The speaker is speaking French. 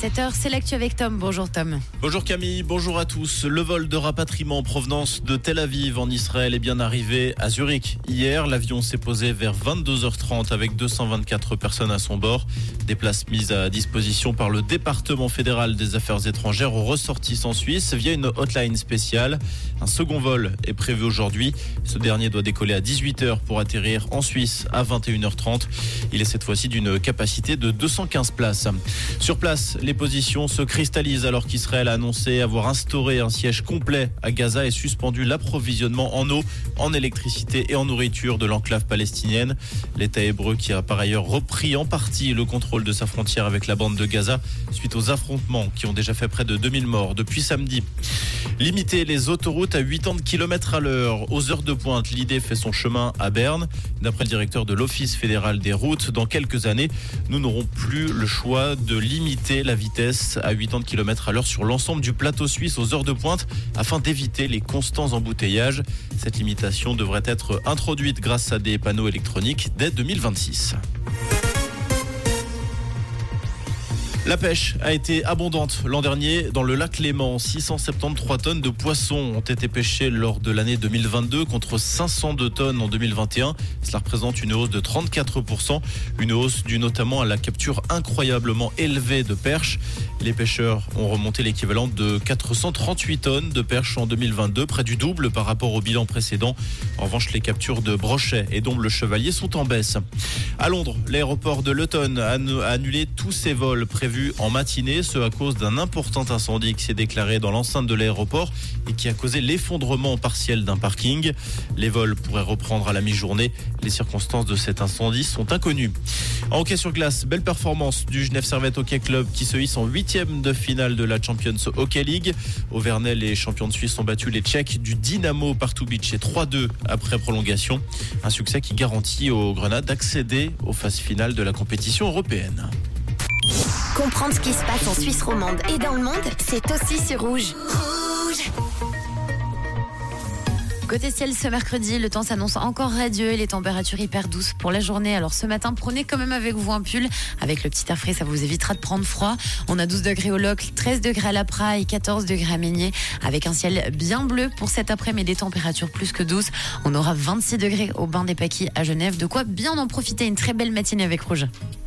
7h, c'est l'actu avec Tom. Bonjour Tom. Bonjour Camille, bonjour à tous. Le vol de rapatriement en provenance de Tel Aviv en Israël est bien arrivé à Zurich. Hier, l'avion s'est posé vers 22h30 avec 224 personnes à son bord. Des places mises à disposition par le département fédéral des affaires étrangères aux ressortissants suisses via une hotline spéciale. Un second vol est prévu aujourd'hui. Ce dernier doit décoller à 18h pour atterrir en Suisse à 21h30. Il est cette fois-ci d'une capacité de 215 places. Sur place, les positions se cristallisent alors qu'Israël a annoncé avoir instauré un siège complet à Gaza et suspendu l'approvisionnement en eau, en électricité et en nourriture de l'enclave palestinienne. L'État hébreu qui a par ailleurs repris en partie le contrôle de sa frontière avec la bande de Gaza suite aux affrontements qui ont déjà fait près de 2000 morts depuis samedi. Limiter les autoroutes à 80 km à l'heure aux heures de pointe, l'idée fait son chemin à Berne. D'après le directeur de l'Office fédéral des routes, dans quelques années, nous n'aurons plus le choix de limiter la vitesse à 80 km à l'heure sur l'ensemble du plateau suisse aux heures de pointe afin d'éviter les constants embouteillages. Cette limitation devrait être introduite grâce à des panneaux électroniques dès 2026. La pêche a été abondante l'an dernier dans le lac Léman. 673 tonnes de poissons ont été pêchées lors de l'année 2022 contre 502 tonnes en 2021. Cela représente une hausse de 34%, une hausse due notamment à la capture incroyablement élevée de perches. Les pêcheurs ont remonté l'équivalent de 438 tonnes de perches en 2022, près du double par rapport au bilan précédent. En revanche, les captures de brochets et d'ombre chevalier sont en baisse. À Londres, l'aéroport de Luton a annulé tous ses vols prévus en matinée, ce à cause d'un important incendie qui s'est déclaré dans l'enceinte de l'aéroport et qui a causé l'effondrement partiel d'un parking. Les vols pourraient reprendre à la mi-journée. Les circonstances de cet incendie sont inconnues. En hockey sur glace, belle performance du Genève Servette Hockey Club qui se hisse en huitième de finale de la Champions Hockey League. Au Vernet, les champions de Suisse ont battu les Tchèques du Dynamo Partoubice 3-2 après prolongation. Un succès qui garantit aux Grenades d'accéder aux phases finales de la compétition européenne. Comprendre ce qui se passe en Suisse romande et dans le monde, c'est aussi sur Rouge. Rouge Côté ciel, ce mercredi, le temps s'annonce encore radieux et les températures hyper douces pour la journée. Alors ce matin, prenez quand même avec vous un pull. Avec le petit air frais, ça vous évitera de prendre froid. On a 12 degrés au Locle, 13 degrés à la Praille, 14 degrés à Meignier, avec un ciel bien bleu pour cet après-midi, des températures plus que douces. On aura 26 degrés au bain des Paquis à Genève. De quoi bien en profiter. Une très belle matinée avec Rouge.